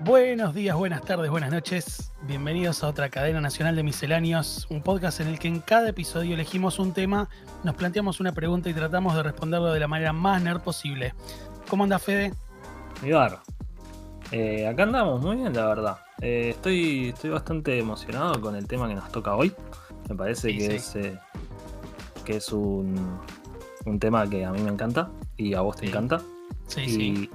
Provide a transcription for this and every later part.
Buenos días, buenas tardes, buenas noches. Bienvenidos a otra cadena nacional de misceláneos, un podcast en el que en cada episodio elegimos un tema, nos planteamos una pregunta y tratamos de responderlo de la manera más nerd posible. ¿Cómo anda Fede? Ibar. Eh, acá andamos muy bien, la verdad. Eh, estoy, estoy bastante emocionado con el tema que nos toca hoy. Me parece Sí, que sí. es eh, que es un, un tema que a mí me encanta y a vos te Sí. encanta. Sí, y sí.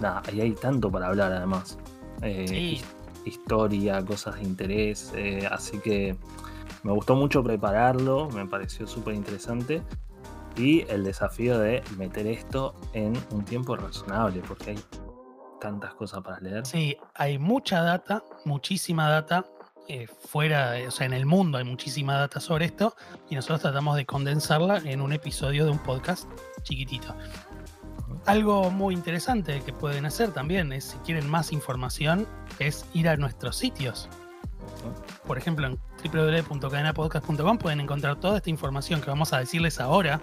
nada, y hay tanto para hablar además. Eh, Sí. his- Historia, cosas de interés. eh, así que me gustó mucho prepararlo, me pareció súper interesante. Y el desafío de meter esto en un tiempo razonable, porque hay tantas cosas para leer. Sí, hay mucha data, muchísima data. Eh, fuera, o sea, en el mundo hay muchísima data sobre esto y nosotros tratamos de condensarla en un episodio de un podcast chiquitito. Algo muy interesante que pueden hacer también es, si quieren más información, es ir a nuestros sitios. Por ejemplo, en www.cadenapodcast.com pueden encontrar toda esta información que vamos a decirles ahora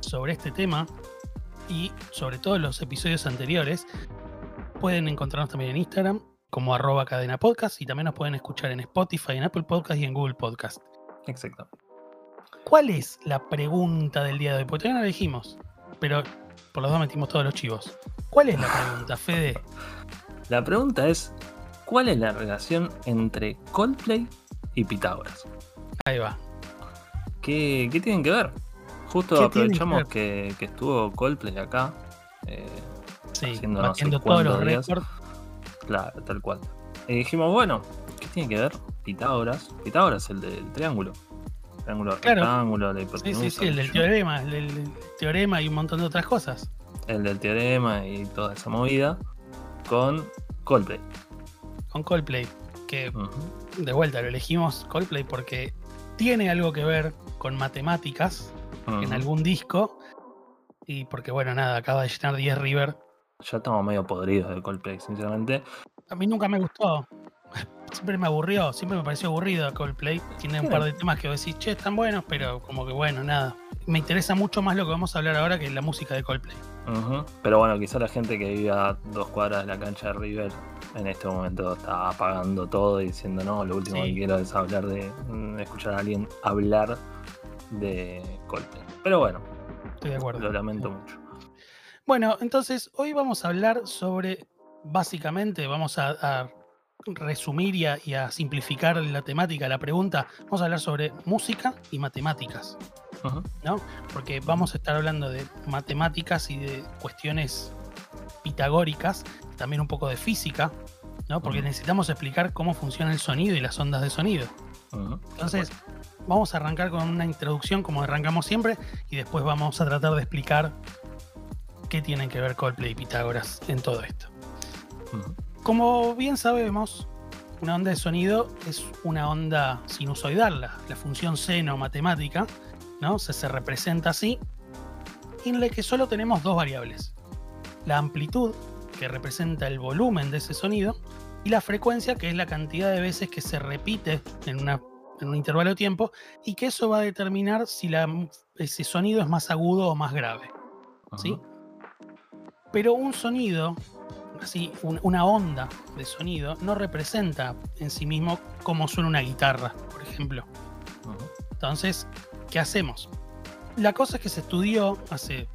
sobre este tema y sobre todo los episodios anteriores. Pueden encontrarnos también en Instagram como arroba cadena podcast y también nos pueden escuchar en Spotify, en Apple Podcast y en Google Podcast. Exacto. ¿Cuál es la pregunta del día de hoy? Porque todavía no la dijimos, pero por los dos metimos todos los chivos. ¿Cuál es la pregunta, Fede? La pregunta es: ¿cuál es la relación entre Coldplay y Pitágoras? Ahí va. ¿Qué, qué tienen que ver? Justo ¿Qué tienen que aprovechamos ver? que, que estuvo Coldplay acá. eh, Sí, Haciendo no sé batiendo todos los récords. Claro, tal cual. Y dijimos, bueno, ¿qué tiene que ver Pitágoras? Pitágoras el del triángulo. Triángulo Claro. rectángulo, la Sí, hipotenusa. sí, sí, el del teorema, el del el teorema y un montón de otras cosas. El del teorema y toda esa movida. Con Coldplay. Con Coldplay, que de vuelta lo elegimos Coldplay porque tiene algo que ver con matemáticas en algún disco. Y porque, bueno, nada, acaba de llenar 10 River. Ya estamos medio podridos de Coldplay, sinceramente. A mí nunca me gustó. Siempre me aburrió, siempre me pareció aburrido Coldplay. Tiene un par de temas que vos decís, che, están buenos, pero como que bueno, nada. Me interesa mucho más lo que vamos a hablar ahora que la música de Coldplay. Pero bueno, quizá la gente que vive a dos cuadras de la cancha de River en este momento está apagando todo y diciendo no, lo último Sí. que quiero es hablar de mm, escuchar a alguien hablar de Coldplay. Pero bueno, Estoy de acuerdo. lo lamento mucho. Bueno, entonces hoy vamos a hablar sobre, básicamente, vamos a, a resumir y a, y a simplificar la temática, la pregunta. Vamos a hablar sobre música y matemáticas. ¿no? Porque vamos a estar hablando de matemáticas y de cuestiones pitagóricas, también un poco de física, ¿no? Porque necesitamos explicar cómo funciona el sonido y las ondas de sonido. Entonces, vamos a arrancar con una introducción como arrancamos siempre y después vamos a tratar de explicar qué tienen que ver Coldplay y Pitágoras en todo esto. Como bien sabemos, una onda de sonido es una onda sinusoidal, la, la función seno matemática, ¿no? Se, se representa así, en la que solo tenemos dos variables. La amplitud, que representa el volumen de ese sonido, y la frecuencia, que es la cantidad de veces que se repite en, una- en un intervalo de tiempo, y que eso va a determinar si la- ese sonido es más agudo o más grave. ¿sí? Pero un sonido, así, un- una onda de sonido, no representa en sí mismo cómo suena una guitarra, por ejemplo. Entonces, ¿qué hacemos? La cosa es que se estudió hace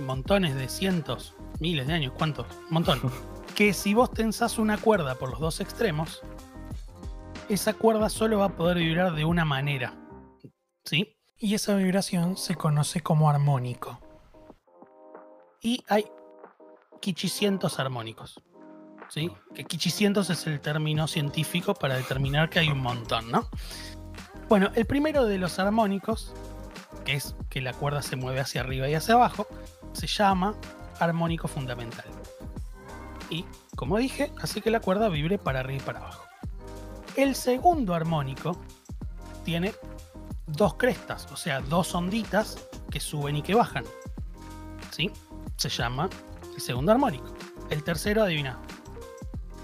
montones de cientos, miles de años, ¿cuántos? Un montón. que si vos tensás una cuerda por los dos extremos, esa cuerda solo va a poder vibrar de una manera. ¿Sí? Y esa vibración se conoce como armónico. Y hay quichicientos armónicos. ¿Sí? Que quichicientos es el término científico para determinar que hay un montón, ¿no? Bueno, el primero de los armónicos, que es que la cuerda se mueve hacia arriba y hacia abajo, se llama armónico fundamental. Y, como dije, hace que la cuerda vibre para arriba y para abajo. El segundo armónico tiene dos crestas, o sea, dos onditas que suben y que bajan. ¿Sí? Se llama el segundo armónico. El tercero, adivina,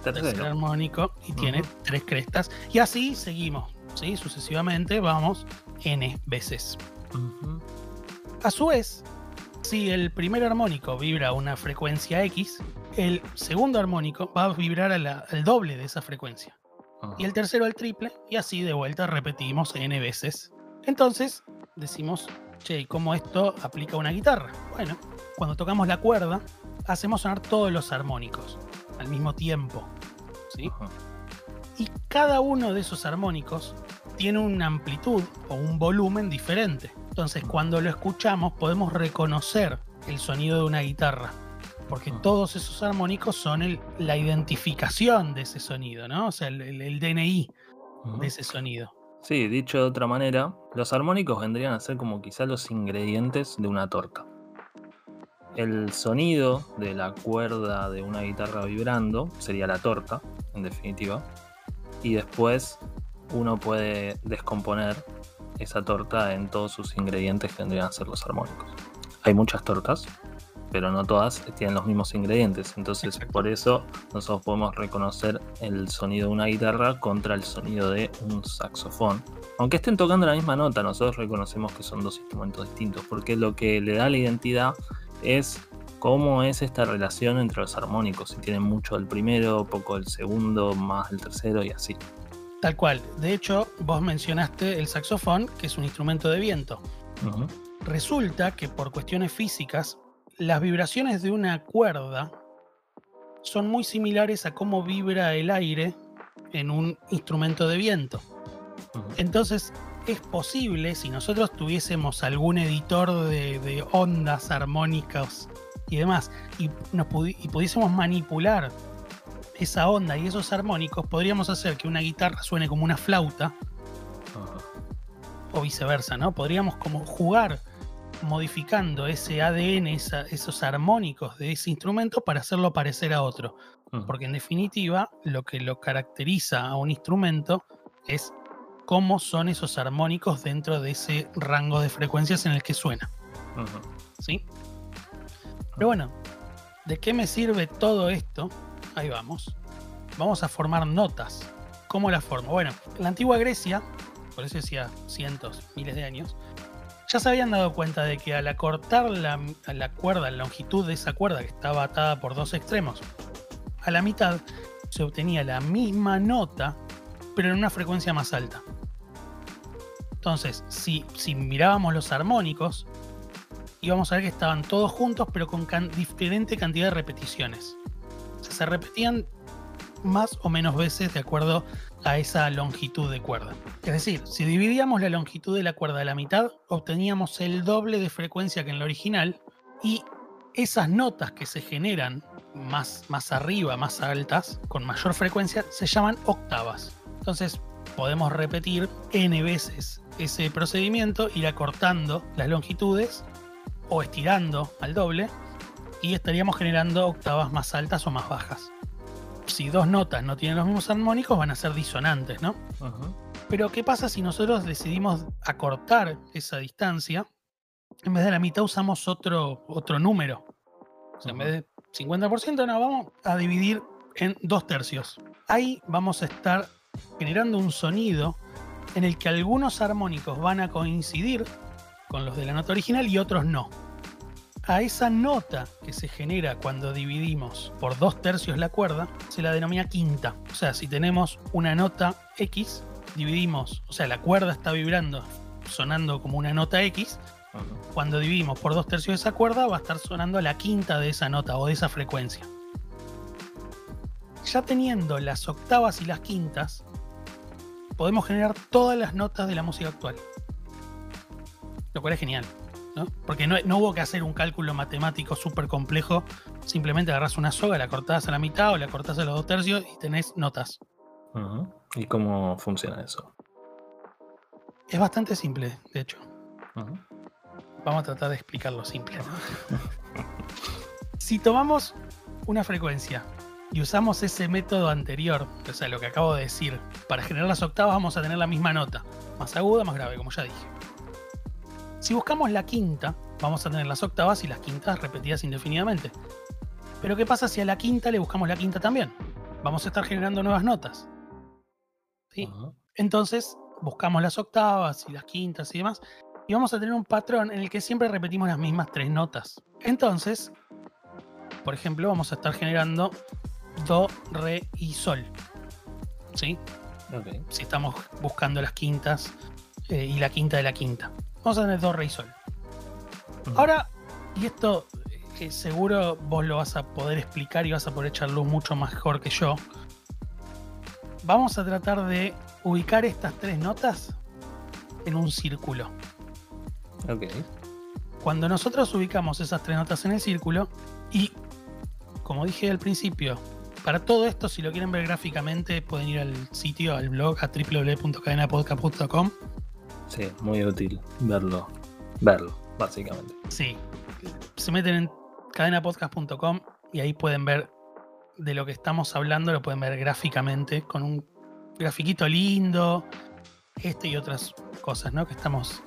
tercer Tercero. armónico y tiene tres crestas. Y así seguimos, ¿sí? Sucesivamente vamos n veces. A su vez, si el primer armónico vibra a una frecuencia X, el segundo armónico va a vibrar a la- al doble de esa frecuencia. Y el tercero al triple, y así de vuelta repetimos n veces. Entonces decimos, che, ¿y cómo esto aplica a una guitarra? Bueno, cuando tocamos la cuerda, hacemos sonar todos los armónicos al mismo tiempo. ¿sí? Y cada uno de esos armónicos tiene una amplitud o un volumen diferente. Entonces, cuando lo escuchamos, podemos reconocer el sonido de una guitarra. Porque todos esos armónicos son el- la identificación de ese sonido, ¿no? O sea, el, el- el DNI de ese sonido. Sí, dicho de otra manera, los armónicos vendrían a ser como quizá los ingredientes de una torta. El sonido de la cuerda de una guitarra vibrando sería la torta, en definitiva. Y después uno puede descomponer esa torta en todos sus ingredientes que vendrían a ser los armónicos. Hay muchas tortas, pero no todas tienen los mismos ingredientes. Entonces, Exacto. por eso nosotros podemos reconocer el sonido de una guitarra contra el sonido de un saxofón. Aunque estén tocando la misma nota, nosotros reconocemos que son dos instrumentos distintos, porque lo que le da la identidad es cómo es esta relación entre los armónicos. Si tienen mucho del primero, poco del segundo, más del tercero y así. Tal cual. De hecho, vos mencionaste el saxofón, que es un instrumento de viento. Resulta que por cuestiones físicas, las vibraciones de una cuerda son muy similares a cómo vibra el aire en un instrumento de viento. Entonces, es posible, si nosotros tuviésemos algún editor de, de ondas armónicas y demás, y, nos pudi- y pudiésemos manipular esa onda y esos armónicos, podríamos hacer que una guitarra suene como una flauta o viceversa, ¿no? Podríamos como jugar modificando ese ADN, esa- esos armónicos de ese instrumento para hacerlo parecer a otro. Porque en definitiva, lo que lo caracteriza a un instrumento es cómo son esos armónicos dentro de ese rango de frecuencias en el que suena. ¿Sí? Pero bueno, ¿de qué me sirve todo esto? Ahí vamos. Vamos a formar notas. ¿Cómo las formo? Bueno, en la antigua Grecia, por eso decía cientos, miles de años, ya se habían dado cuenta de que al acortar la, cuerda, la longitud de esa cuerda que estaba atada por dos extremos, a la mitad se obtenía la misma nota, pero en una frecuencia más alta. Entonces, si, si mirábamos los armónicos, íbamos a ver que estaban todos juntos, pero con diferente cantidad de repeticiones. Se repetían más o menos veces de acuerdo a esa longitud de cuerda. Es decir, si dividíamos la longitud de la cuerda a la mitad, obteníamos el doble de frecuencia que en la original y esas notas que se generan más, más arriba, más altas, con mayor frecuencia, se llaman octavas. Entonces podemos repetir n veces ese procedimiento, ir acortando las longitudes o estirando al doble y estaríamos generando octavas más altas o más bajas. Si dos notas no tienen los mismos armónicos van a ser disonantes, ¿no? Pero ¿qué pasa si nosotros decidimos acortar esa distancia? En vez de la mitad usamos otro, otro número. O sea, en vez de 50%, no, vamos a dividir en dos tercios. Ahí vamos a estar generando un sonido en el que algunos armónicos van a coincidir con los de la nota original y otros no. A esa nota que se genera cuando dividimos por dos tercios la cuerda se la denomina quinta. O sea, si tenemos una nota X, dividimos, o sea, la cuerda está vibrando, sonando como una nota X. Cuando dividimos por dos tercios de esa cuerda, va a estar sonando la quinta de esa nota o de esa frecuencia. Ya teniendo las octavas y las quintas, podemos generar todas las notas de la música actual. Lo cual es genial, ¿no? Porque no, no hubo que hacer un cálculo matemático súper complejo. Simplemente agarras una soga, la cortás a la mitad o la cortás a los dos tercios y tenés notas. ¿Y cómo funciona eso? Es bastante simple, de hecho. Vamos a tratar de explicarlo simple. ¿no? si tomamos una frecuencia y usamos ese método anterior, o sea, lo que acabo de decir, para generar las octavas vamos a tener la misma nota, más aguda, más grave, como ya dije. Si buscamos la quinta, vamos a tener las octavas y las quintas repetidas indefinidamente. Pero ¿qué pasa si a la quinta le buscamos la quinta también? Vamos a estar generando nuevas notas. Entonces buscamos las octavas y las quintas y demás y vamos a tener un patrón en el que siempre repetimos las mismas tres notas. Entonces, por ejemplo, vamos a estar generando do, re y sol. Si estamos buscando las quintas eh, y la quinta de la quinta. Vamos a tener do, re y sol. Ahora, y esto eh, seguro vos lo vas a poder explicar y vas a poder echar luz mucho mejor que yo. Vamos a tratar de ubicar estas tres notas en un círculo. Ok. Cuando nosotros ubicamos esas tres notas en el círculo, y como dije al principio, para todo esto, si lo quieren ver gráficamente, pueden ir al sitio, al blog, a www.cadenapodcast.com. Sí, muy útil verlo. Verlo, básicamente. Sí, se meten en cadenapodcast.com y ahí pueden ver de lo que estamos hablando, lo pueden ver gráficamente, con un grafiquito lindo, este y otras cosas, ¿no? Que estamos,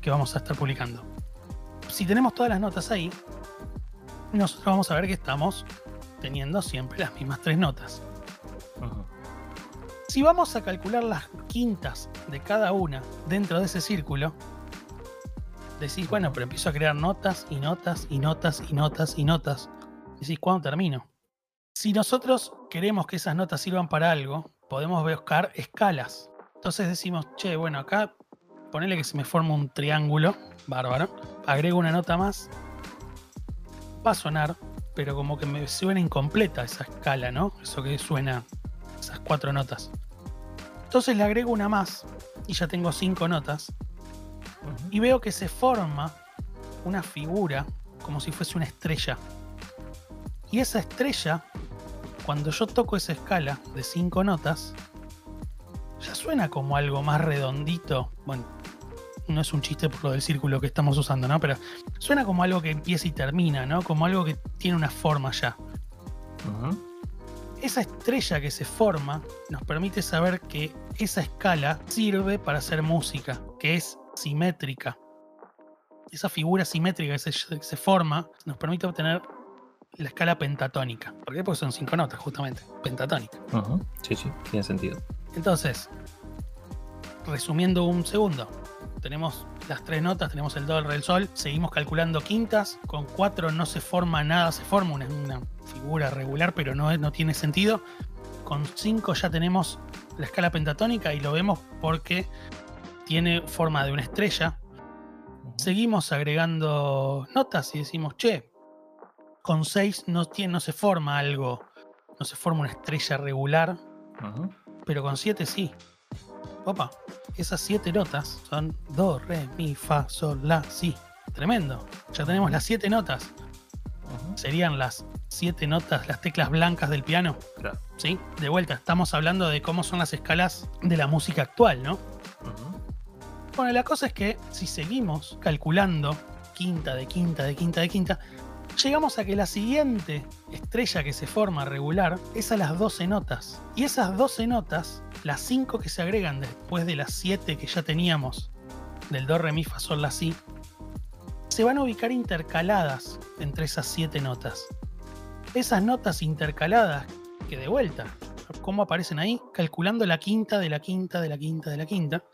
que vamos a estar publicando. Si tenemos todas las notas ahí, nosotros vamos a ver que estamos teniendo siempre las mismas tres notas. Ujú. Si vamos a calcular las quintas de cada una dentro de ese círculo, decís, bueno, pero empiezo a crear notas y notas y notas y notas y notas. Decís, ¿cuándo termino? Si nosotros queremos que esas notas sirvan para algo, podemos buscar escalas. Entonces decimos, che, bueno, acá ponele que se me forma un triángulo, bárbaro, agrego una nota más, va a sonar, pero como que me suena incompleta esa escala, ¿no? Eso que suena, esas cuatro notas. Entonces le agrego una más y ya tengo cinco notas y veo que se forma una figura como si fuese una estrella. Y esa estrella, cuando yo toco esa escala de cinco notas, ya suena como algo más redondito. Bueno, no es un chiste por lo del círculo que estamos usando, ¿no? Pero suena como algo que empieza y termina, ¿no? Como algo que tiene una forma ya. Esa estrella que se forma nos permite saber que esa escala sirve para hacer música, que es simétrica. Esa figura simétrica que se, que se forma nos permite obtener la escala pentatónica. ¿Por qué? Porque son cinco notas, justamente. Pentatónica. Sí, sí, tiene sentido. Entonces, resumiendo un segundo, tenemos las tres notas, tenemos el do, el re, el sol, seguimos calculando quintas, con cuatro no se forma nada, se forma una, una figura regular, pero no, no tiene sentido. Con cinco ya tenemos la escala pentatónica y lo vemos porque tiene forma de una estrella. Seguimos agregando notas y decimos, che, con seis no, tiene, no se forma algo, no se forma una estrella regular, pero con 7 sí. Opa, esas 7 notas son do, re, mi, fa, sol, la, si. Tremendo. Ya tenemos las 7 notas. Serían las 7 notas, las teclas blancas del piano. Claro. ¿Sí? De vuelta, estamos hablando de cómo son las escalas de la música actual, ¿no? Bueno, la cosa es que si seguimos calculando quinta de quinta de quinta de quinta, llegamos a que la siguiente estrella que se forma regular es a las 12 notas. Y esas 12 notas, las 5 que se agregan después de las 7 que ya teníamos del do, re, mi, fa, sol, la, si, se van a ubicar intercaladas entre esas 7 notas. Esas notas intercaladas, que de vuelta, ¿cómo aparecen ahí? Calculando la quinta de la quinta de la quinta de la quinta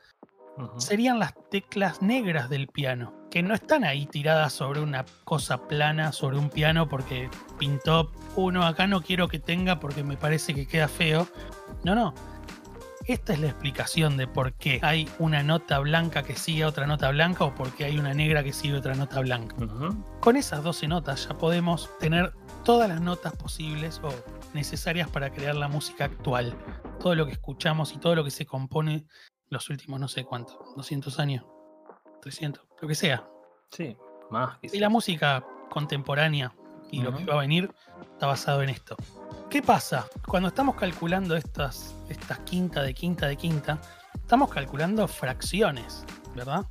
serían las teclas negras del piano, que no están ahí tiradas sobre una cosa plana, sobre un piano, porque pintó uno acá no quiero que tenga porque me parece que queda feo. No, no. Esta es la explicación de por qué hay una nota blanca que sigue a otra nota blanca o por qué hay una negra que sigue a otra nota blanca. Con esas 12 notas ya podemos tener todas las notas posibles o necesarias para crear la música actual. Todo lo que escuchamos y todo lo que se compone los últimos no sé cuánto, 200 años, 300, lo que sea. Sí, más Y quizás. la música contemporánea y lo que va a venir está basado en esto. ¿Qué pasa? Cuando estamos calculando estas, estas quinta de quinta de quinta, estamos calculando fracciones, ¿verdad?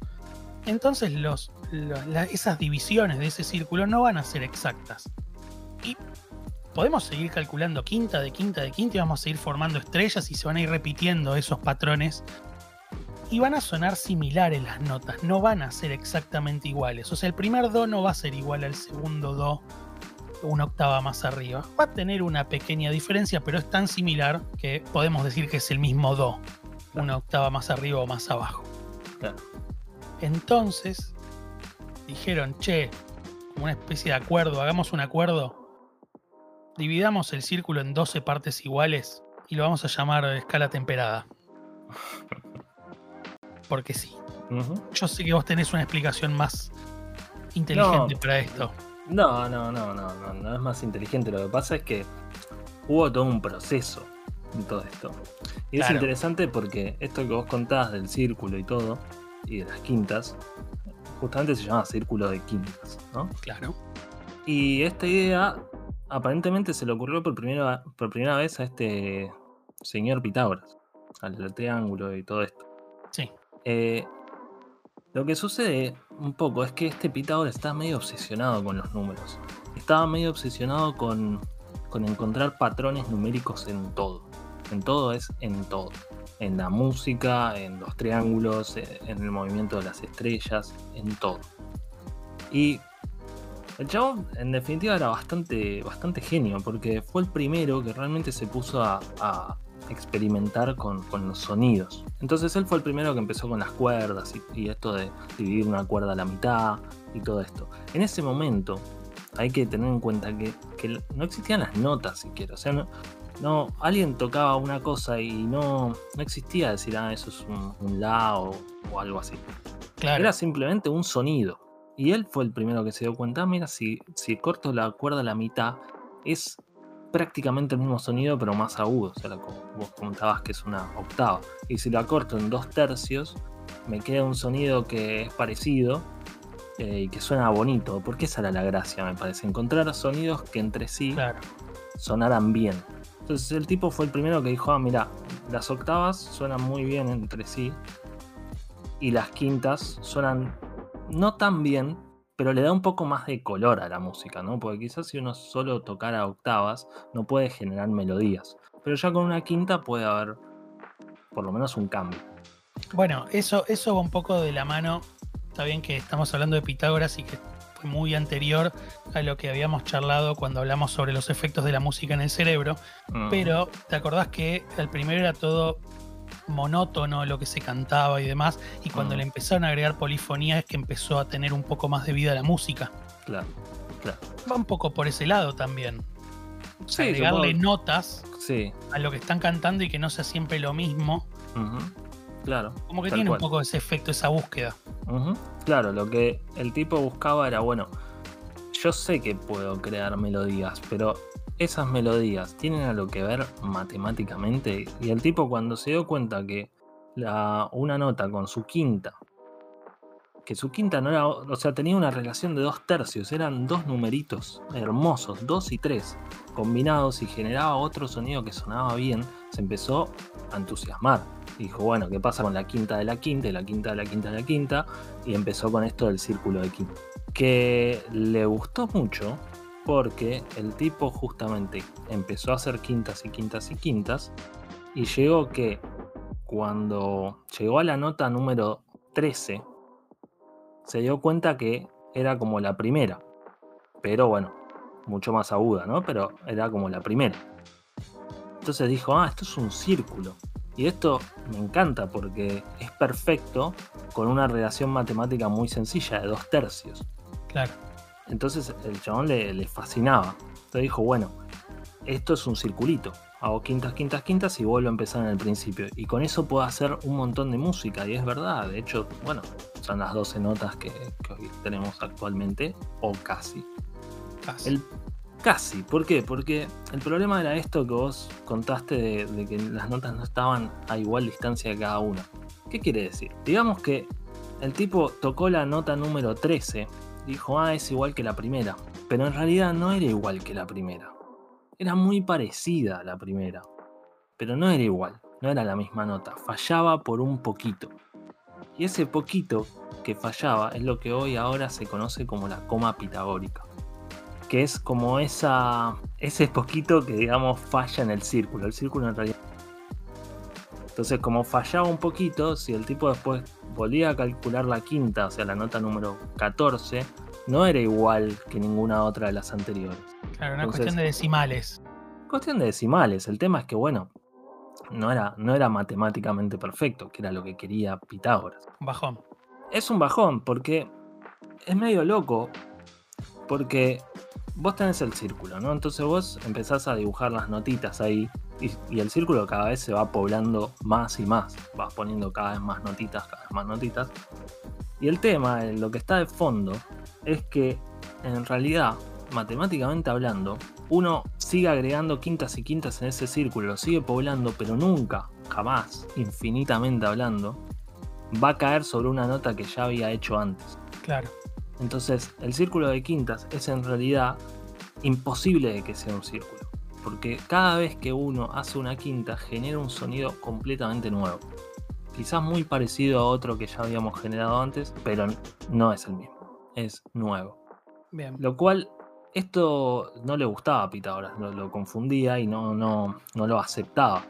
Entonces los, lo- la- esas divisiones de ese círculo no van a ser exactas. Y podemos seguir calculando quinta de quinta de quinta y vamos a seguir formando estrellas y se van a ir repitiendo esos patrones. Y van a sonar similares las notas, no van a ser exactamente iguales. O sea, el primer do no va a ser igual al segundo do una octava más arriba. Va a tener una pequeña diferencia, pero es tan similar que podemos decir que es el mismo do, una octava más arriba o más abajo. Claro. Entonces dijeron, che, como una especie de acuerdo, hagamos un acuerdo, dividamos el círculo en 12 partes iguales y lo vamos a llamar escala temperada. Porque sí. Yo sé que vos tenés una explicación más inteligente No. para esto. No, no, no, no, no, no es más inteligente. Lo que pasa es que hubo todo un proceso en todo esto. Y es interesante porque esto que vos contás del círculo y todo, y de las quintas, justamente se llama círculo de quintas, ¿no? Claro. Y esta idea aparentemente se le ocurrió por primera, por primera vez a este señor Pitágoras, al triángulo y todo esto. Sí. Eh, lo que sucede un poco es que este Pitágoras está medio obsesionado con los números. Estaba medio obsesionado con, con encontrar patrones numéricos en todo. En todo es en todo. En la música, en los triángulos, eh, en el movimiento de las estrellas, en todo. Y el chabón, en definitiva, era bastante, bastante genio, porque fue el primero que realmente se puso a, a experimentar con, con los sonidos. Entonces él fue el primero que empezó con las cuerdas y, y esto de dividir una cuerda a la mitad y todo esto. En ese momento hay que tener en cuenta que, que no existían las notas siquiera. O sea, no, no, alguien tocaba una cosa y no, no existía decir, ah, eso es un, un la o, o algo así. Claro. Era simplemente un sonido. Y él fue el primero que se dio cuenta, "Ah, mira, si, si corto la cuerda a la mitad, es prácticamente el mismo sonido, pero más agudo. O sea, como vos comentabas que es una octava. Y si la corto en dos tercios, me queda un sonido que es parecido eh, y que suena bonito. Porque esa era la gracia, me parece. Encontrar sonidos que entre sí Claro. sonaran bien. Entonces el tipo fue el primero que dijo, ah, mira, las octavas suenan muy bien entre sí y las quintas suenan no tan bien, pero le da un poco más de color a la música, ¿no? Porque quizás si uno solo tocara octavas no puede generar melodías, pero ya con una quinta puede haber por lo menos un cambio. Bueno, eso, eso va un poco de la mano. Está bien que estamos hablando de Pitágoras y que fue muy anterior a lo que habíamos charlado cuando hablamos sobre los efectos de la música en el cerebro. Mm, Pero te acordás que al primero era todo monótono lo que se cantaba y demás. Y cuando Mm. le empezaron a agregar polifonía es que empezó a tener un poco más de vida la música. claro, claro. Va un poco por ese lado también. Sí, agregarle notas sí, a lo que están cantando y que no sea siempre lo mismo. claro. Como que tiene cual. un poco ese efecto, esa búsqueda. Claro, lo que el tipo buscaba era, bueno, yo sé que puedo crear melodías, pero esas melodías tienen algo que ver matemáticamente. Y el tipo cuando se dio cuenta que una nota con su quinta, que su quinta no era, o sea, tenía una relación de dos tercios, eran dos numeritos hermosos, dos y tres, combinados y generaba otro sonido que sonaba bien, se empezó a entusiasmar. Dijo, bueno, ¿qué pasa con la quinta de la quinta y la quinta de la quinta de la quinta? Y empezó con esto del círculo de quinta. Que le gustó mucho porque el tipo justamente empezó a hacer quintas y quintas y quintas y llegó que cuando llegó a la nota número 13 se dio cuenta que era como la primera. Pero bueno, mucho más aguda, ¿no? Pero era como la primera. Entonces dijo, ah, esto es un círculo. Y esto me encanta porque es perfecto con una relación matemática muy sencilla de dos tercios. Claro. Entonces el chabón le, le fascinaba. Entonces dijo, bueno, esto es un circulito. Hago quintas, quintas, quintas y vuelvo a empezar en el principio. Y con eso puedo hacer un montón de música. Y es verdad. De hecho, bueno, son las 12 notas que, que hoy tenemos actualmente. O casi. Casi. El casi, ¿por qué? Porque el problema era esto que vos contaste de, de que las notas no estaban a igual distancia de cada una. ¿Qué quiere decir? Digamos que el tipo tocó la nota número 13 y dijo, ah, es igual que la primera. Pero en realidad no era igual que la primera. Era muy parecida a la primera. Pero no era igual, no era la misma nota. Fallaba por un poquito. Y ese poquito que fallaba es lo que hoy ahora se conoce como la coma pitagórica que es como esa, ese poquito que digamos falla en el círculo. El círculo en realidad. Entonces, como fallaba un poquito, si el tipo después volvía a calcular la quinta, o sea, la nota número 14, no era igual que ninguna otra de las anteriores. Claro, una entonces- cuestión de decimales. Cuestión de decimales. El tema es que, bueno, no era, no era matemáticamente perfecto, que era lo que quería Pitágoras. Bajón. es un bajón porque es medio loco. Porque vos tenés el círculo, ¿no? Entonces vos empezás a dibujar las notitas ahí y, y, el círculo cada vez se va poblando más y más. Vas poniendo cada vez más notitas, cada vez más notitas. Y el tema, lo que está de fondo, es que en realidad, matemáticamente hablando, uno sigue agregando quintas y quintas en ese círculo, lo sigue poblando, pero nunca, jamás, infinitamente hablando, va a caer sobre una nota que ya había hecho antes. Claro. Entonces, el círculo de quintas es en realidad imposible de que sea un círculo, porque cada vez que uno hace una quinta genera un sonido completamente nuevo. Quizás muy parecido a otro que ya habíamos generado antes, pero no es el mismo, es nuevo. Bien. Lo cual, esto no le gustaba a Pitágoras, lo, lo confundía y no, no, no lo aceptaba.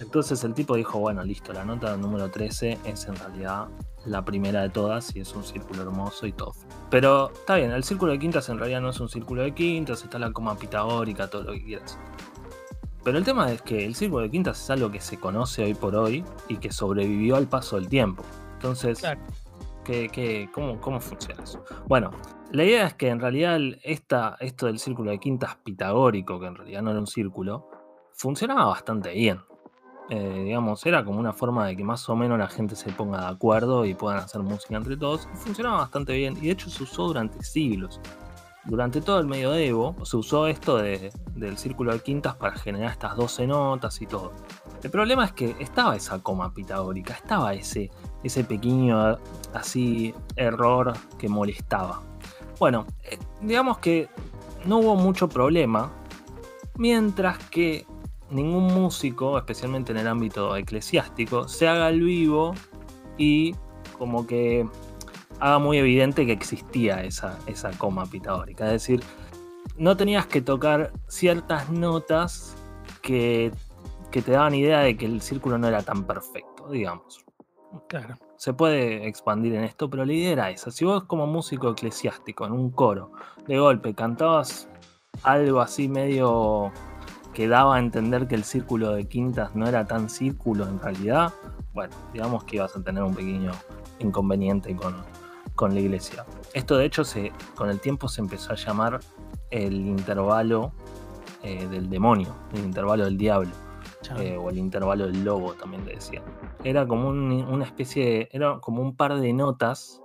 Entonces el tipo dijo, bueno, listo, la nota número 13 es en realidad la primera de todas y es un círculo hermoso y todo. Pero está bien, el círculo de quintas en realidad no es un círculo de quintas, está la coma pitagórica, todo lo que quieras. Pero el tema es que el círculo de quintas es algo que se conoce hoy por hoy y que sobrevivió al paso del tiempo. Entonces, Claro. ¿qué, qué, cómo, cómo funciona eso? Bueno, la idea es que en realidad esta, esto del círculo de quintas pitagórico, que en realidad no era un círculo, funcionaba bastante bien. Eh, digamos, era como una forma de que más o menos la gente se ponga de acuerdo y puedan hacer música entre todos. Funcionaba bastante bien y de hecho se usó durante siglos. Durante todo el medioevo se usó esto de- del círculo de quintas para generar estas 12 notas y todo. El problema es que estaba esa coma pitagórica, estaba ese, ese pequeño así error que molestaba. Bueno, eh, digamos que no hubo mucho problema, mientras que ningún músico, especialmente en el ámbito eclesiástico, se haga el vivo y como que haga muy evidente que existía esa, esa coma pitagórica. Es decir, no tenías que tocar ciertas notas que, que te daban idea de que el círculo no era tan perfecto, digamos. Claro. Se puede expandir en esto, pero la idea era esa. Si vos como músico eclesiástico en un coro, de golpe cantabas algo así medio que daba a entender que el círculo de quintas no era tan círculo en realidad, bueno, digamos que ibas a tener un pequeño inconveniente con, con la iglesia. Esto de hecho se, con el tiempo se empezó a llamar el intervalo eh, del demonio, el intervalo del diablo eh, o el intervalo del lobo también le decían. Era como un- una especie de, era como un par de notas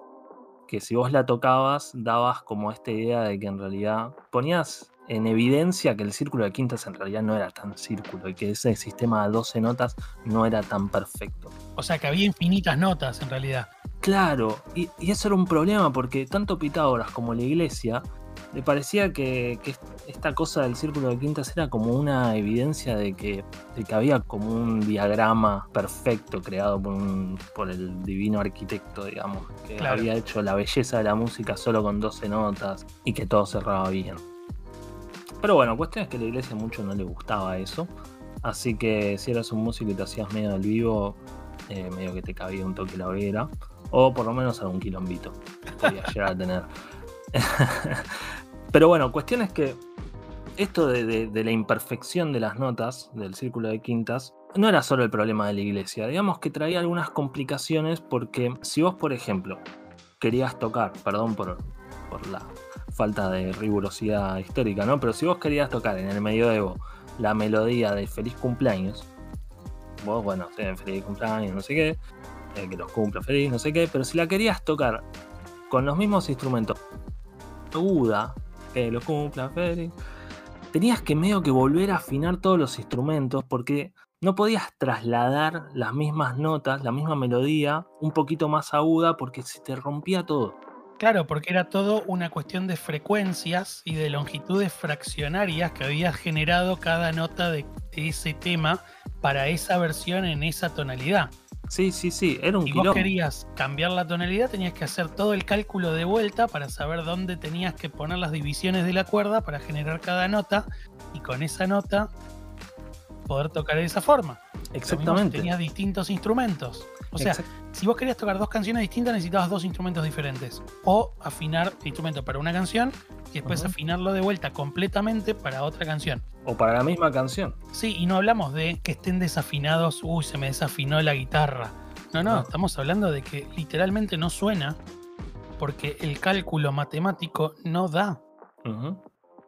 que si vos la tocabas dabas como esta idea de que en realidad ponías en evidencia que el círculo de quintas en realidad no era tan círculo y que ese sistema de 12 notas no era tan perfecto. O sea que había infinitas notas en realidad. Claro, y, y eso era un problema porque tanto Pitágoras como la iglesia le parecía que, que esta cosa del círculo de quintas era como una evidencia de que, de que había como un diagrama perfecto creado por, un- por el divino arquitecto, digamos, que Claro. había hecho la belleza de la música solo con 12 notas y que todo cerraba bien. Pero bueno, cuestión es que a la iglesia mucho no le gustaba eso, así que si eras un músico y te hacías medio del vivo, eh, medio que te cabía un toque la hoguera, o por lo menos algún quilombito podía llegar a tener. Pero bueno, cuestión es que esto de, de- de la imperfección de las notas del círculo de quintas no era solo el problema de la iglesia, digamos que traía algunas complicaciones porque si vos, por ejemplo, querías tocar, perdón por, por la falta de rigurosidad histórica, ¿no? Pero si vos querías tocar en el medioevo la melodía de feliz cumpleaños, vos, bueno, feliz cumpleaños, no sé qué, eh, que los cumpla feliz, no sé qué, pero si la querías tocar con los mismos instrumentos, aguda, que lo cumpla feliz, tenías que medio que volver a afinar todos los instrumentos porque no podías trasladar las mismas notas, la misma melodía, un poquito más aguda porque se te rompía todo. Claro, porque era todo una cuestión de frecuencias y de longitudes fraccionarias que había generado cada nota de de ese tema para esa versión en esa tonalidad. Sí, sí, sí, era un Si vos querías cambiar la tonalidad, tenías que hacer todo el cálculo de vuelta para saber dónde tenías que poner las divisiones de la cuerda para generar cada nota y con esa nota poder tocar de esa forma. Exactamente. Tenías distintos instrumentos. O sea, si vos querías tocar dos canciones distintas, necesitabas dos instrumentos diferentes. O afinar el instrumento para una canción y después afinarlo de vuelta completamente para otra canción. o para la misma canción. Sí, y no hablamos de que estén desafinados, uy, se me desafinó la guitarra, No, no, No. estamos hablando de que literalmente no suena porque el cálculo matemático no da. Ujú.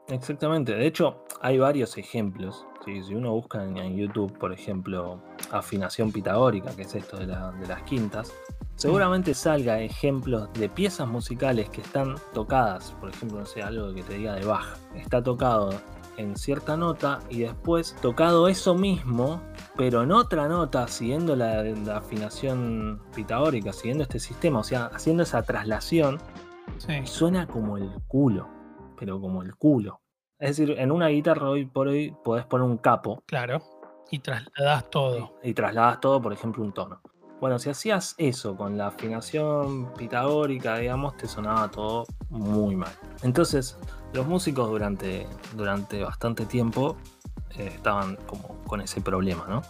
Exactamente. De hecho, hay varios ejemplos. ¿Sí? Si uno busca en, en YouTube, por ejemplo, afinación pitagórica, que es esto de, la- de las quintas, seguramente salga ejemplos de piezas musicales que están tocadas. Por ejemplo, no sé, algo que te diga de Bach. Está tocado en cierta nota y después tocado eso mismo, pero en otra nota, siguiendo la, la afinación pitagórica, siguiendo este sistema, o sea, haciendo esa traslación, Sí. suena como el culo, pero como el culo. Es decir, en una guitarra hoy por hoy podés poner un capo Claro. Y trasladas todo. y trasladas todo, por ejemplo, un tono. Bueno, si hacías eso con la afinación pitagórica, digamos, te sonaba todo muy mal. Entonces, los músicos durante, durante bastante tiempo eh, estaban como con ese problema, ¿no?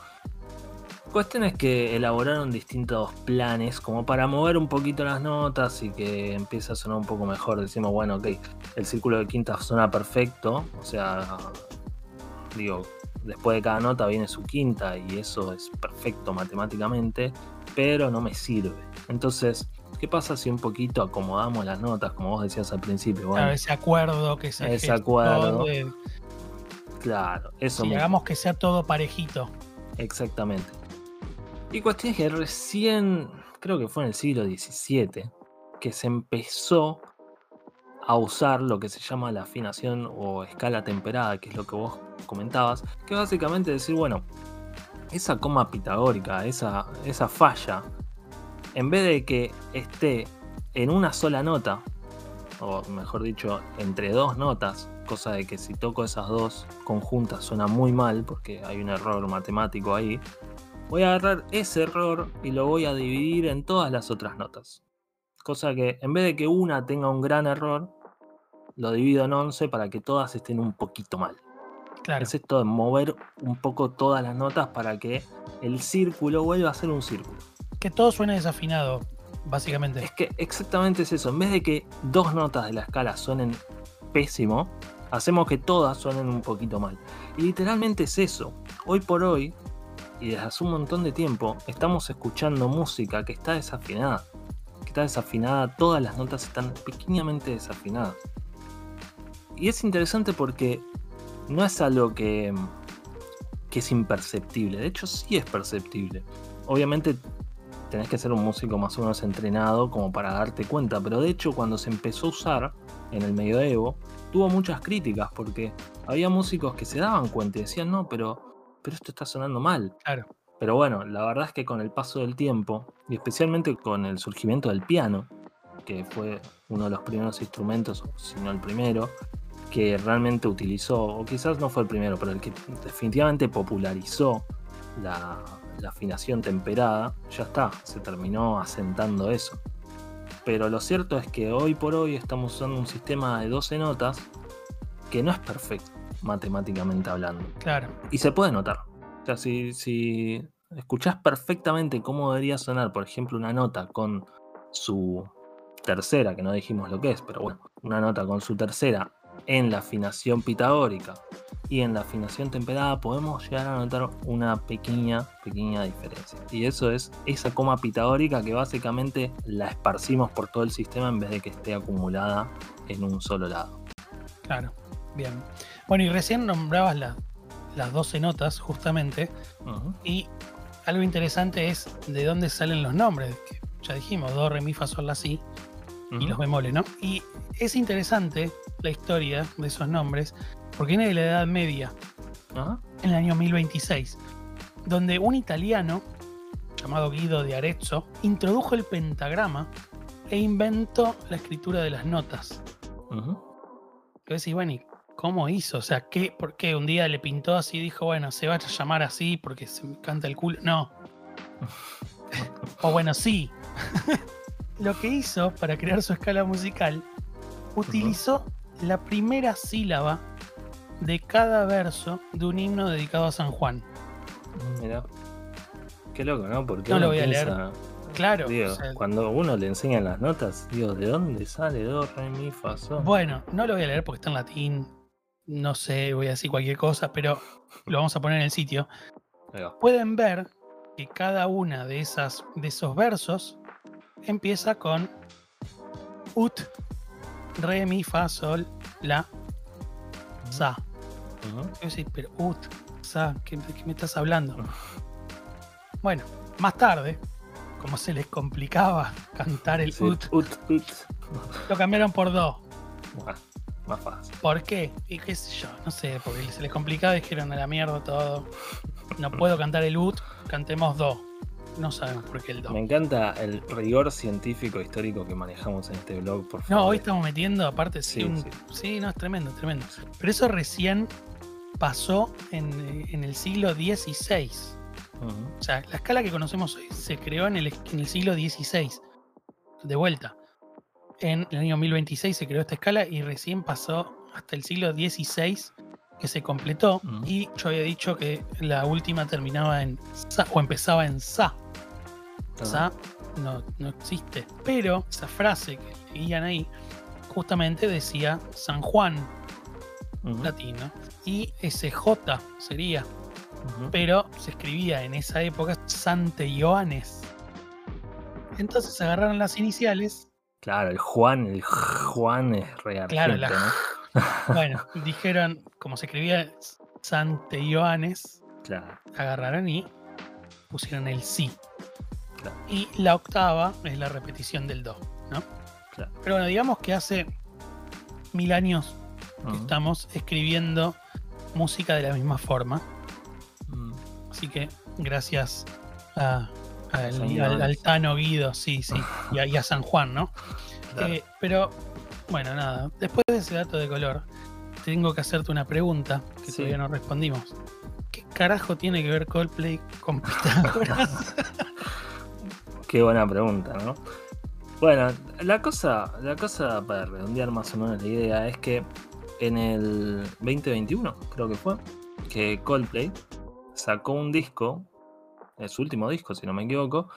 Cuestión es que elaboraron distintos planes como para mover un poquito las notas y que empiece a sonar un poco mejor. Decimos, bueno, ok, el círculo de quintas suena perfecto, o sea, digo, después de cada nota viene su quinta y eso es perfecto matemáticamente, pero no me sirve. Entonces, ¿qué pasa si un poquito acomodamos las notas, como vos decías al principio? Bueno, Claro, ese acuerdo que se Ese acuerdo. de- claro, eso si mismo. hagamos que sea todo parejito. Exactamente. Y cuestión es que recién, creo que fue en el siglo XVII, que se empezó a usar lo que se llama la afinación o escala temperada, que es lo que vos comentabas, que básicamente decir, bueno, esa coma pitagórica, esa, esa falla, en vez de que esté en una sola nota, o mejor dicho, entre dos notas, cosa de que si toco esas dos conjuntas suena muy mal porque hay un error matemático ahí, voy a agarrar ese error y lo voy a dividir en todas las otras notas. Cosa que en vez de que una tenga un gran error, lo divido en 11 para que todas estén un poquito mal. Claro. Es esto de mover un poco todas las notas para que el círculo vuelva a ser un círculo. Que todo suene desafinado, básicamente. Es que exactamente es eso. En vez de que dos notas de la escala suenen pésimo, hacemos que todas suenen un poquito mal. Y literalmente es eso. Hoy por hoy, y desde hace un montón de tiempo, estamos escuchando música que está desafinada. Que está desafinada, todas las notas están pequeñamente desafinadas. Y es interesante porque no es algo que, es imperceptible. De hecho, sí es perceptible. Obviamente tenés que ser un músico más o menos entrenado como para darte cuenta, pero de hecho cuando se empezó a usar en el medioevo, tuvo muchas críticas porque había músicos que se daban cuenta y decían, no, pero, pero esto está sonando mal. Claro. Pero bueno, la verdad es que con el paso del tiempo, y especialmente con el surgimiento del piano, que fue uno de los primeros instrumentos, si no el primero, que realmente utilizó, o quizás no fue el primero, pero el que definitivamente popularizó la, la afinación temperada, ya está, se terminó asentando eso. Pero lo cierto es que hoy por hoy estamos usando un sistema de 12 notas que no es perfecto, matemáticamente hablando. Claro. Y se puede notar. O sea, si, si escuchás perfectamente cómo debería sonar, por ejemplo, una nota con su tercera, que no dijimos lo que es, pero bueno, una nota con su tercera en la afinación pitagórica y en la afinación temperada, podemos llegar a notar una pequeña, pequeña diferencia. Y eso es esa coma pitagórica que básicamente la esparcimos por todo el sistema en vez de que esté acumulada en un solo lado. Claro. Bien. Bueno, y recién nombrabas la- las 12 notas, justamente. Y algo interesante es de dónde salen los nombres. Que ya dijimos, do, re, mi, fa, sol, la, si. y los bemoles, ¿no? Y es interesante la historia de esos nombres, porque viene de la Edad Media, en el año 1026, donde un italiano llamado Guido de Arezzo introdujo el pentagrama e inventó la escritura de las notas. Que decís, bueno, ¿y cómo hizo? O sea, ¿qué, ¿por qué un día le pintó así y dijo, bueno, se va a llamar así porque se me canta el culo? No. o bueno, sí. Lo que hizo para crear su escala musical, utilizó la primera sílaba de cada verso de un himno dedicado a San Juan. Mira. Qué loco, ¿no? Porque No uno lo voy a leer. Claro. digo, o sea, cuando uno le enseñan las notas, digo, ¿de dónde sale do, re, mi, fa, sol? Bueno, no lo voy a leer porque está en latín. No sé, voy a decir cualquier cosa, pero lo vamos a poner en el sitio. Pueden ver que cada una de, esas, de esos versos empieza con ut, re, mi, fa, sol, la, sa. Yo pero ut, sa, ¿qué, qué me estás hablando? Bueno, más tarde, como se les complicaba cantar el Sí, ut, ut, ut. lo cambiaron por do. Más fácil. ¿Por qué? Y qué sé yo, no sé, porque se les complicaba, dijeron a la mierda todo. No puedo cantar el ut, cantemos do. No sabemos por qué el do. Me encanta el rigor científico histórico que manejamos en este blog, por favor. No, hoy estamos metiendo, aparte, sí, Sí, un- sí. sí, no, es tremendo, tremendo. Pero eso recién pasó en, en el siglo XVI. O sea, la escala que conocemos hoy se creó en el, en el siglo XVI. De vuelta. En el año 1026 se creó esta escala y recién pasó hasta el siglo XVI que se completó. Y yo había dicho que la última terminaba en Sa o empezaba en Sa. Sa no, no existe. Pero esa frase que leían ahí justamente decía San Juan latino y SJ sería pero se escribía en esa época Sante Ioannes. Entonces agarraron las iniciales, Claro, el Juan, el Juan es re Claro, argento, la- ¿no? bueno, dijeron, como se escribía Sante Ioannes, Claro, agarraron y pusieron el sí. Claro. Y la octava es la repetición del do, ¿no? claro. Pero bueno, digamos que hace mil años que estamos escribiendo música de la misma forma. Mm. Así que gracias a- al, Tano Guido, sí, sí, y a, y a San Juan, ¿no? Claro. Eh, pero, bueno, nada, después de ese dato de color, tengo que hacerte una pregunta que Sí. todavía no respondimos. ¿Qué carajo tiene que ver Coldplay con Pitágoras? Qué buena pregunta, ¿no? Bueno, la cosa, la cosa para redondear más o menos la idea es que en el 2021, creo que fue, que Coldplay sacó un disco, es su último disco, si no me equivoco,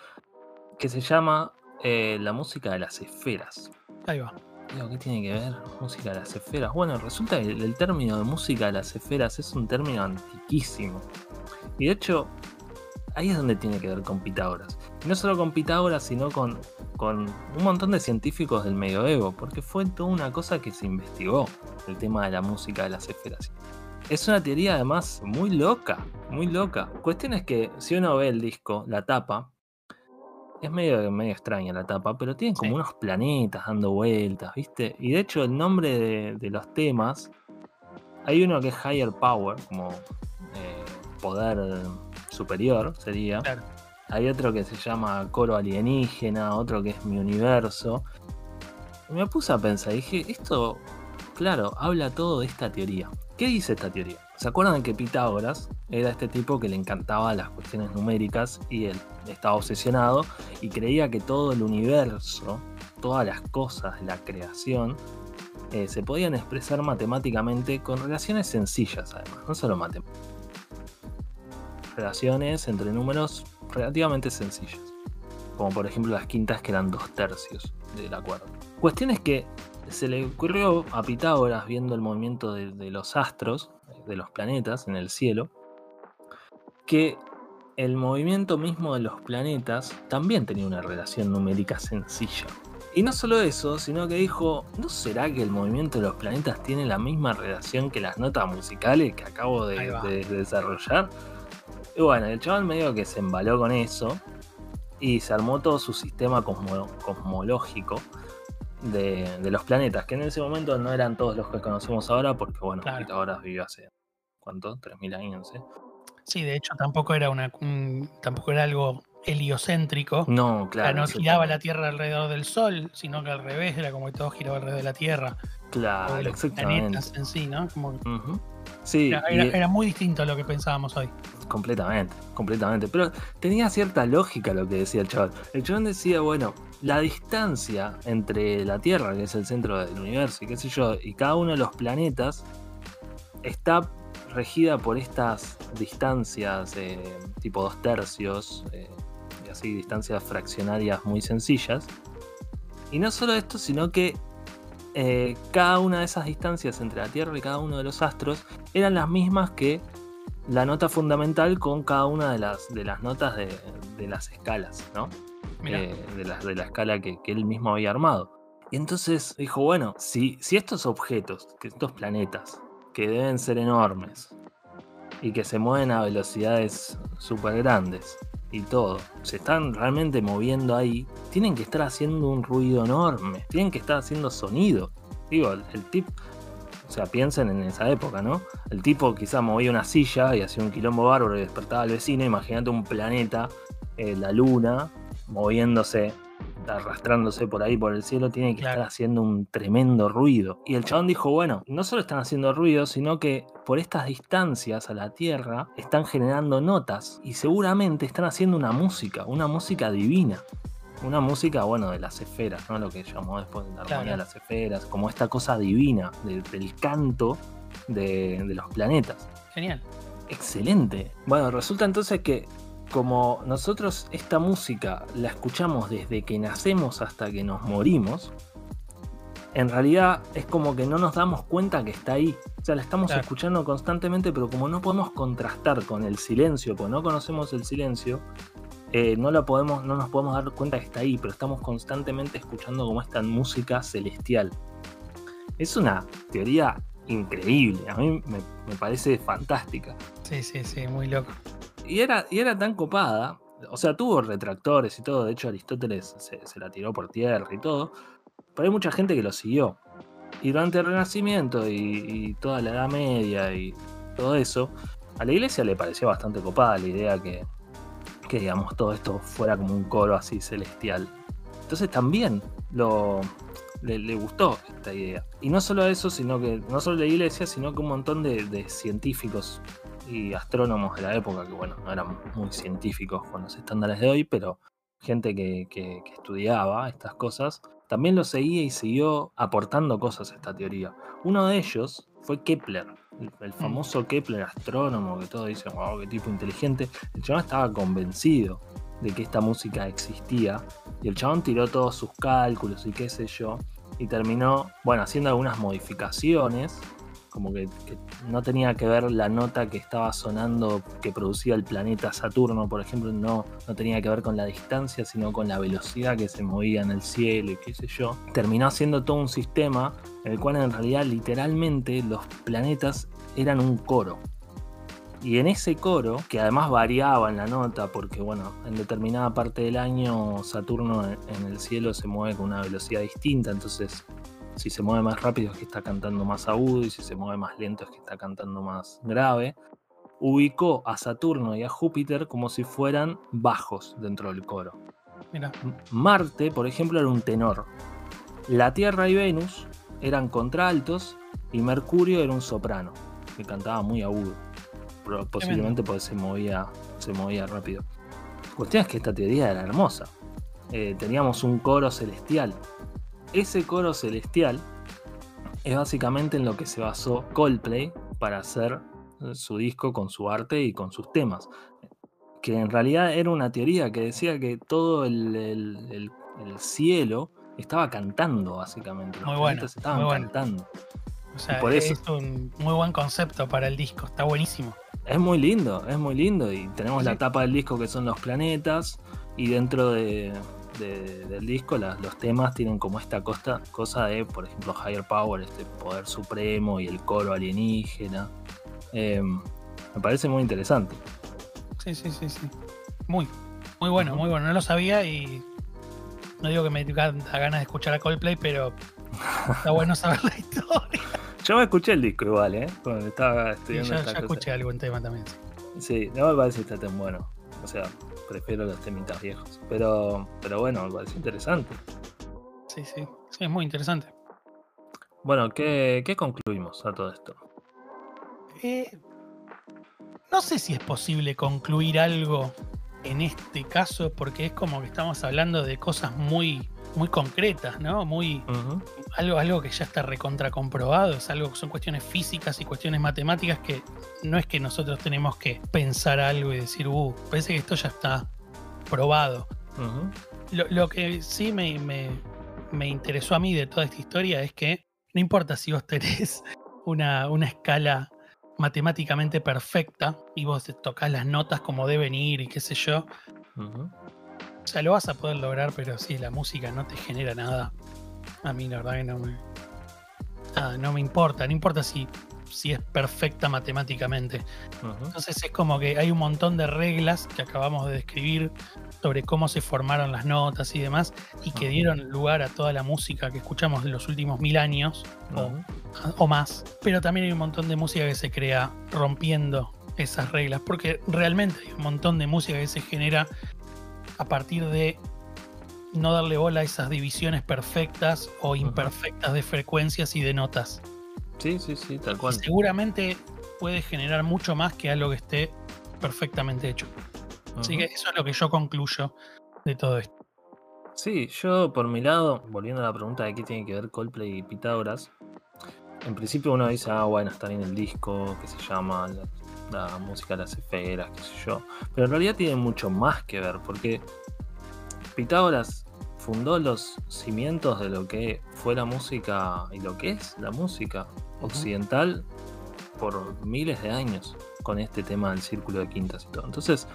que se llama eh, La música de las esferas. Ahí va. Digo, ¿qué tiene que ver música de las esferas? Bueno, resulta que el, el término de música de las esferas es un término antiquísimo. Y de hecho, ahí es donde tiene que ver con Pitágoras. Y no solo con Pitágoras, sino con, con un montón de científicos del medioevo, porque fue toda una cosa que se investigó, el tema de la música de las esferas. Es una teoría además muy loca, muy loca. Cuestión es que si uno ve el disco, la tapa, es medio, medio extraña la tapa, pero tienen como Sí. unos planetas dando vueltas, ¿viste? Y de hecho el nombre de, de los temas, hay uno que es Higher Power, como eh, poder superior sería. Claro. Hay otro que se llama Coro Alienígena, otro que es Mi Universo. Y me puse a pensar, dije, esto, claro, habla todo de esta teoría. ¿Qué dice esta teoría? ¿Se acuerdan que Pitágoras era este tipo que le encantaba las cuestiones numéricas y él estaba obsesionado y creía que todo el universo, todas las cosas la creación, eh, se podían expresar matemáticamente con relaciones sencillas además, no solo matemáticas. Relaciones entre números relativamente sencillas, como por ejemplo las quintas que eran dos tercios de la cuerda. Cuestión es que se le ocurrió a Pitágoras viendo el movimiento de, de los astros, de los planetas en el cielo, que el movimiento mismo de los planetas también tenía una relación numérica sencilla. Y no solo eso, sino que dijo, ¿no será que el movimiento de los planetas tiene la misma relación que las notas musicales que acabo de, va. de- de desarrollar? Y bueno, el chaval medio que se embaló con eso y se armó todo su sistema cosmo- cosmológico de, de los planetas, que en ese momento no eran todos los que conocemos ahora, porque bueno, Claro. Pitágoras vivió hace, ¿cuánto? 3.000 años, sé. Sí, de hecho tampoco era una un- tampoco era algo heliocéntrico. No, O sea, claro. no giraba la. Tierra alrededor del Sol, sino que al revés, era como que todo giraba alrededor de la Tierra, Claro, de los exactamente. planetas en sí, ¿no? Como. Sí, era, y- era- era muy distinto a lo que pensábamos hoy. Completamente, completamente. Pero tenía cierta lógica lo que decía el chaval. El chaval decía, bueno, la distancia entre la Tierra, que es el centro del universo y qué sé yo, y cada uno de los planetas está regida por estas distancias eh, tipo dos tercios, eh, y así distancias fraccionarias muy sencillas. Y no solo esto, sino que eh, cada una de esas distancias entre la Tierra y cada uno de los astros eran las mismas que la nota fundamental con cada una de las, de las notas de, las escalas, ¿no? Eh, de, la, de la escala que, él mismo había armado. Y entonces dijo, bueno, si, si estos objetos, que estos planetas, que deben ser enormes y que se mueven a velocidades súper grandes y todo, se están realmente moviendo ahí, tienen que estar haciendo un ruido enorme, tienen que estar haciendo sonido. Digo, el, el tip, o sea, piensen en esa época, ¿no? El tipo quizá movía una silla y hacía un quilombo bárbaro y despertaba al vecino. Imagínate un planeta, eh, la luna, moviéndose, arrastrándose por ahí por el cielo, tiene que estar haciendo un tremendo ruido. Y el chabón dijo, bueno, no solo están haciendo ruido, sino que por estas distancias a la Tierra están generando notas y seguramente están haciendo una música, una música divina una música, bueno, de las esferas, ¿no? Lo que llamó después de la armonía de las esferas, como esta cosa divina del canto de, los planetas. Genial. Excelente. Bueno, resulta entonces que como nosotros esta música la escuchamos desde que nacemos hasta que nos morimos, en realidad es como que no nos damos cuenta que está ahí. O sea, la estamos escuchando constantemente, pero como no podemos contrastar con el silencio, pues no conocemos el silencio, eh, no, la podemos, no nos podemos dar cuenta que está ahí, pero estamos constantemente escuchando como esta música celestial. Es una teoría increíble, a mí me, parece fantástica. Sí, sí, sí, muy loco. Y era, y era tan copada, o sea, tuvo retractores y todo, de hecho Aristóteles se, la tiró por tierra y todo, pero hay mucha gente que lo siguió. Y durante el Renacimiento y, y toda la Edad Media y todo eso, a la iglesia le pareció bastante copada la idea que, que digamos todo esto fuera como un coro así celestial. Entonces también lo, le, gustó esta idea. Y no solo eso, sino que no solo la iglesia, sino que un montón de, científicos y astrónomos de la época, que bueno, no eran muy científicos con los estándares de hoy, pero gente que, que estudiaba estas cosas, también lo seguía y siguió aportando cosas a esta teoría. Uno de ellos fue Kepler, el, mm. famoso Kepler astrónomo que todos dicen, wow, qué tipo inteligente. El chabón estaba convencido de que esta música existía y el chabón tiró todos sus cálculos y qué sé yo y terminó, bueno, haciendo algunas modificaciones como que, no tenía que ver la nota que estaba sonando que producía el planeta Saturno, por ejemplo, no, no tenía que ver con la distancia, sino con la velocidad que se movía en el cielo y qué sé yo. Terminó haciendo todo un sistema en el cual en realidad literalmente los planetas eran un coro. Y en ese coro, que además variaba en la nota, porque bueno, en determinada parte del año Saturno en el cielo se mueve con una velocidad distinta, entonces si se mueve más rápido es que está cantando más agudo y si se mueve más lento es que está cantando más grave. Ubicó a Saturno y a Júpiter como si fueran bajos dentro del coro. Marte, por ejemplo, era un tenor. La Tierra y Venus eran contraltos y Mercurio era un soprano, que cantaba muy agudo. Posiblemente porque se movía, se movía rápido. La cuestión es que esta teoría era hermosa. Eh, teníamos un coro celestial ese coro celestial es básicamente en lo que se basó Coldplay para hacer su disco con su arte y con sus temas. Que en realidad era una teoría que decía que todo el, cielo estaba cantando, básicamente. Los muy bueno, estaban cantando. O sea, por es un muy buen concepto para el disco, está buenísimo. Es muy lindo, es muy lindo. Y tenemos la tapa del disco que son los planetas. Y dentro de, del disco, los temas tienen como esta cosa de, por ejemplo, Higher Power, este poder supremo y el coro alienígena. Em, me parece muy interesante. Sí, sí, sí, sí. Muy, muy bueno, muy bueno. No lo sabía y no digo que me da ganas de escuchar a Coldplay, pero está bueno saber la historia. Yo me escuché el disco igual, ¿eh? Cuando estaba estudiando. ya, escuché algún tema también. Sí, no me parece que está tan bueno. O sea, prefiero los temitas viejos. Pero, pero bueno, me parece interesante. Sí, sí, sí, es muy interesante. Bueno, ¿qué, concluimos a todo esto? Eh, no sé si es posible concluir algo en este caso, porque es como que estamos hablando de cosas muy muy concretas, ¿no? Muy algo, algo que ya está recontra comprobado, es algo que son cuestiones físicas y cuestiones matemáticas que no es que nosotros tenemos que pensar algo y decir, uh, parece que esto ya está probado. lo, que sí me, me, interesó a mí de toda esta historia es que no importa si vos tenés una, una escala matemáticamente perfecta y vos tocas las notas como deben ir y qué sé yo. O sea, lo vas a poder lograr, pero si la música no te genera nada, a mí la verdad que no me, nada, no me importa. No importa si, si es perfecta matemáticamente. Entonces es como que hay un montón de reglas que acabamos de describir sobre cómo se formaron las notas y demás, y que dieron lugar a toda la música que escuchamos en los últimos mil años o, o más. Pero también hay un montón de música que se crea rompiendo esas reglas, porque realmente hay un montón de música que se genera a partir de no darle bola a esas divisiones perfectas o imperfectas de frecuencias y de notas. Sí, sí, sí, tal cual. seguramente puede generar mucho más que algo que esté perfectamente hecho. Así que eso es lo que yo concluyo de todo esto. Sí, yo por mi lado, volviendo a la pregunta de qué tiene que ver Coldplay y Pitágoras, en principio uno dice, ah, bueno, está bien el disco, que se llama la, la música de las esferas, qué sé yo, pero en realidad tiene mucho más que ver, porque Pitágoras fundó los cimientos de lo que fue la música y lo que es la música Occidental por miles de años con este tema del círculo de quintas y todo. Entonces,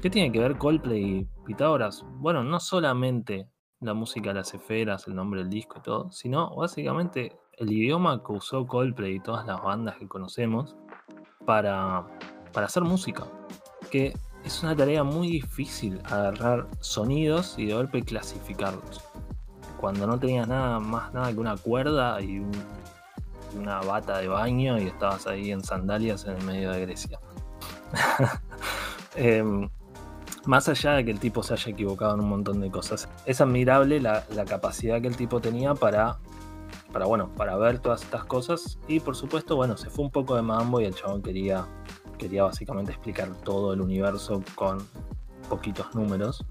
¿qué tiene que ver Coldplay y Pitágoras? Bueno, no solamente la música las esferas, el nombre del disco y todo, sino básicamente el idioma que usó Coldplay y todas las bandas que conocemos para, para hacer música. Que es una tarea muy difícil agarrar sonidos y de golpe clasificarlos. Cuando no tenías nada más nada que una cuerda y un- una bata de baño y estabas ahí en sandalias en el medio de Grecia. Em, más allá de que el tipo se haya equivocado en un montón de cosas, es admirable la, capacidad que el tipo tenía para, para, bueno, para ver todas estas cosas. Y por supuesto, bueno, se fue un poco de mambo y el chabón quería, quería básicamente explicar todo el universo con poquitos números.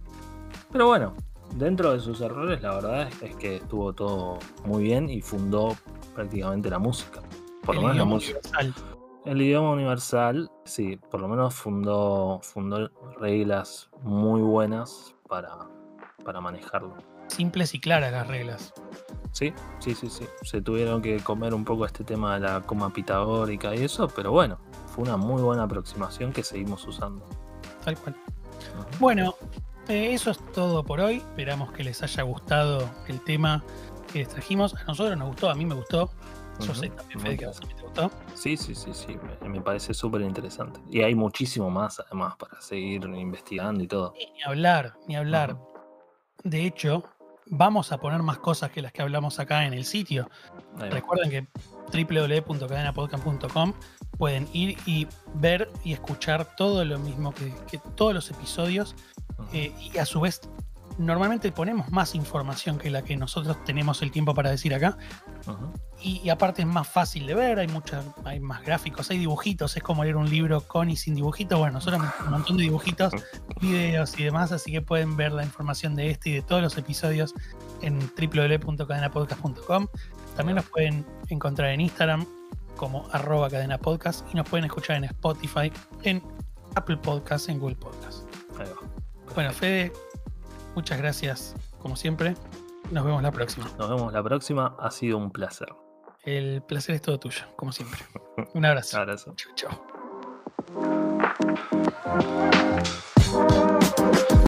Pero bueno, dentro de sus errores, la verdad es, que estuvo todo muy bien y fundó prácticamente la música. Por lo menos la idioma música. universal. El idioma universal, sí, por lo menos fundó, fundó reglas muy buenas para, para manejarlo. Simples y claras las reglas. Sí, sí, sí, sí. Se tuvieron que comer un poco este tema de la coma pitagórica y eso, pero bueno, fue una muy buena aproximación que seguimos usando. Tal cual. Bueno, eh, eso es todo por hoy. Esperamos que les haya gustado el tema que les trajimos. A nosotros nos gustó, a mí me gustó. Yo sé también, Fede, que a también te gustó. Sí, sí, sí, sí, me, me parece súper interesante. Y hay muchísimo más además para seguir investigando y todo. Y Ni hablar, ni hablar. De hecho, vamos a poner más cosas que las que hablamos acá en el sitio. Recuerden que www.cadenapodcast.com pueden ir y ver y escuchar todo lo mismo que, que todos los episodios. Eh, y a su vez normalmente ponemos más información que la que nosotros tenemos el tiempo para decir acá y, y aparte es más fácil de ver, hay mucha, hay más gráficos, hay dibujitos, es como leer un libro con y sin dibujitos, bueno, nosotros un montón de dibujitos, videos y demás, así que pueden ver la información de este y de todos los episodios en www.cadenapodcast.com. También nos pueden encontrar en Instagram como arroba cadenapodcast y nos pueden escuchar en Spotify, en Apple Podcasts, en Google Podcasts. Bueno, Fede, muchas gracias como siempre. Nos vemos la próxima. Nos vemos la próxima. Ha sido un placer. El placer es todo tuyo, como siempre. Un abrazo. Abrazo. Chau, chau.